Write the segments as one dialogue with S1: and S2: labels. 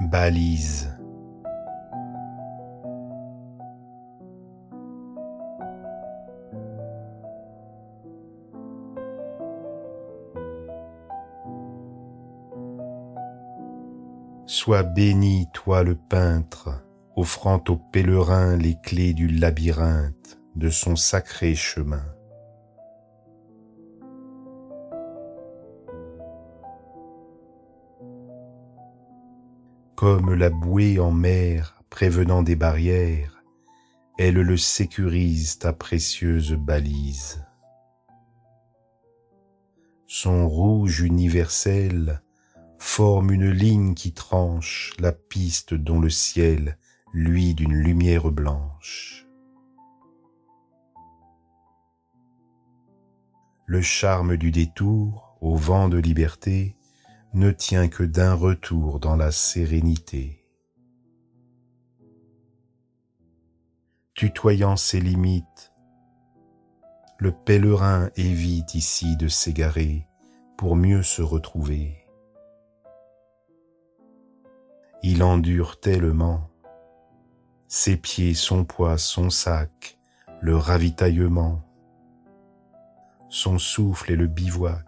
S1: Balise Sois béni, toi le peintre, offrant au pèlerin les clés du labyrinthe de son sacré chemin. Comme la bouée en mer prévenant des barrières, elle le sécurise ta précieuse balise. Son rouge universel forme une ligne qui tranche la piste dont le ciel luit d'une lumière blanche. Le charme du détour au vent de liberté ne tient que d'un retour dans la sérénité. Tutoyant ses limites, le pèlerin évite ici de s'égarer pour mieux se retrouver. Il endure tellement, ses pieds, son poids, son sac, le ravitaillement, son souffle et le bivouac,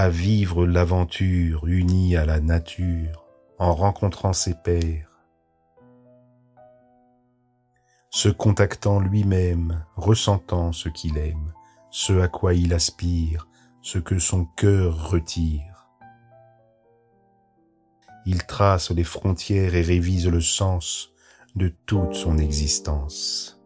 S1: à vivre l'aventure unie à la nature en rencontrant ses pères, se contactant lui-même, ressentant ce qu'il aime, ce à quoi il aspire, ce que son cœur retire. Il trace les frontières et révise le sens de toute son existence.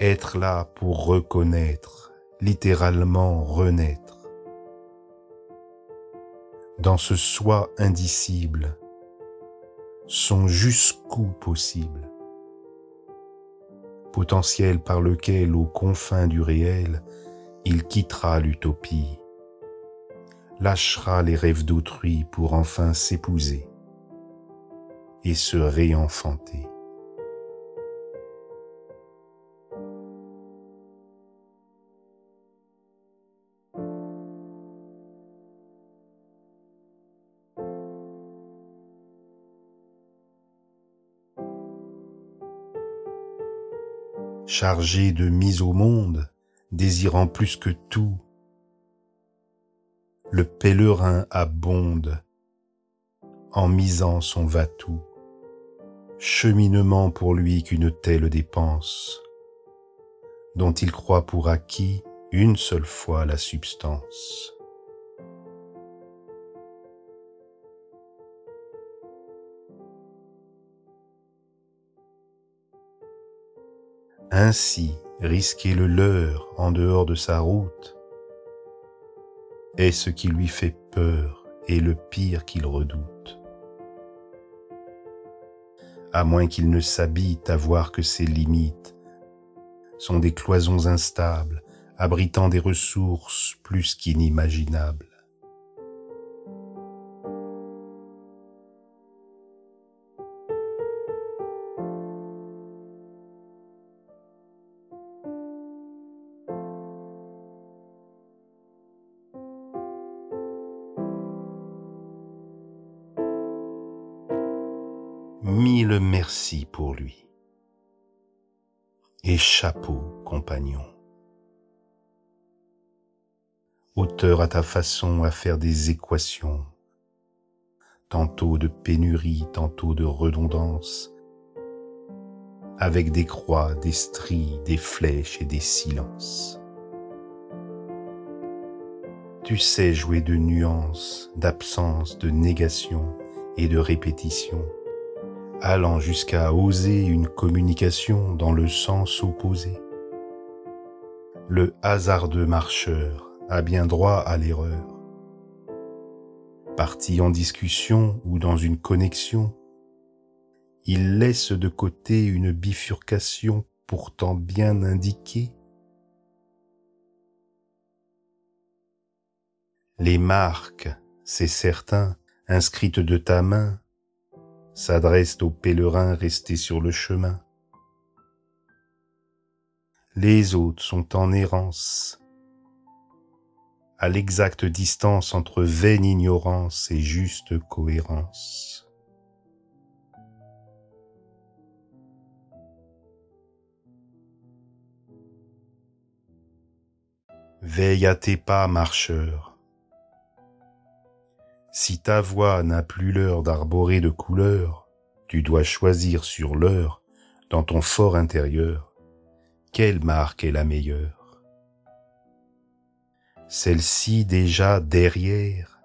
S1: Être là pour reconnaître, littéralement renaître. Dans ce soi indicible, son jusqu'où possible, potentiel par lequel, aux confins du réel, il quittera l'utopie, lâchera les rêves d'autrui pour enfin s'épouser et se réenfanter. Chargé de mise au monde, désirant plus que tout. Le pèlerin abonde en misant son va-tout, cheminement pour lui qu'une telle dépense, dont il croit pour acquis une seule fois la substance. Ainsi, risquer le leur en dehors de sa route est ce qui lui fait peur et le pire qu'il redoute. À moins qu'il ne s'habille à voir que ses limites sont des cloisons instables, abritant des ressources plus qu'inimaginables. Mille merci pour lui. Et chapeau, compagnon. Auteur à ta façon à faire des équations, tantôt de pénurie, tantôt de redondance, avec des croix, des stries, des flèches et des silences. Tu sais jouer de nuances, d'absence, de négation et de répétition allant jusqu'à oser une communication dans le sens opposé. Le hasardeux marcheur a bien droit à l'erreur. Parti en discussion ou dans une connexion, il laisse de côté une bifurcation pourtant bien indiquée. Les marques, c'est certain, inscrites de ta main, s'adressent aux pèlerins restés sur le chemin. Les autres sont en errance, à l'exacte distance entre vaine ignorance et juste cohérence. Veille à tes pas, marcheur. Si ta voix n'a plus l'heure d'arborer de couleurs, tu dois choisir sur l'heure, dans ton fort intérieur, quelle marque est la meilleure. Celle-ci déjà derrière,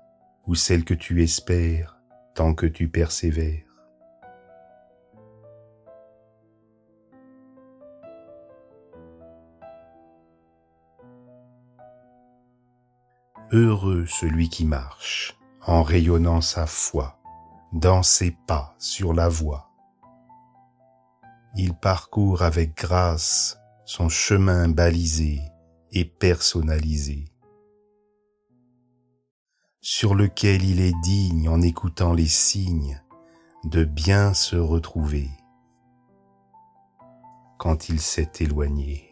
S1: ou celle que tu espères tant que tu persévères. Heureux celui qui marche en rayonnant sa foi dans ses pas sur la voie. Il parcourt avec grâce son chemin balisé et personnalisé, sur lequel il est digne en écoutant les signes de bien se retrouver quand il s'est éloigné.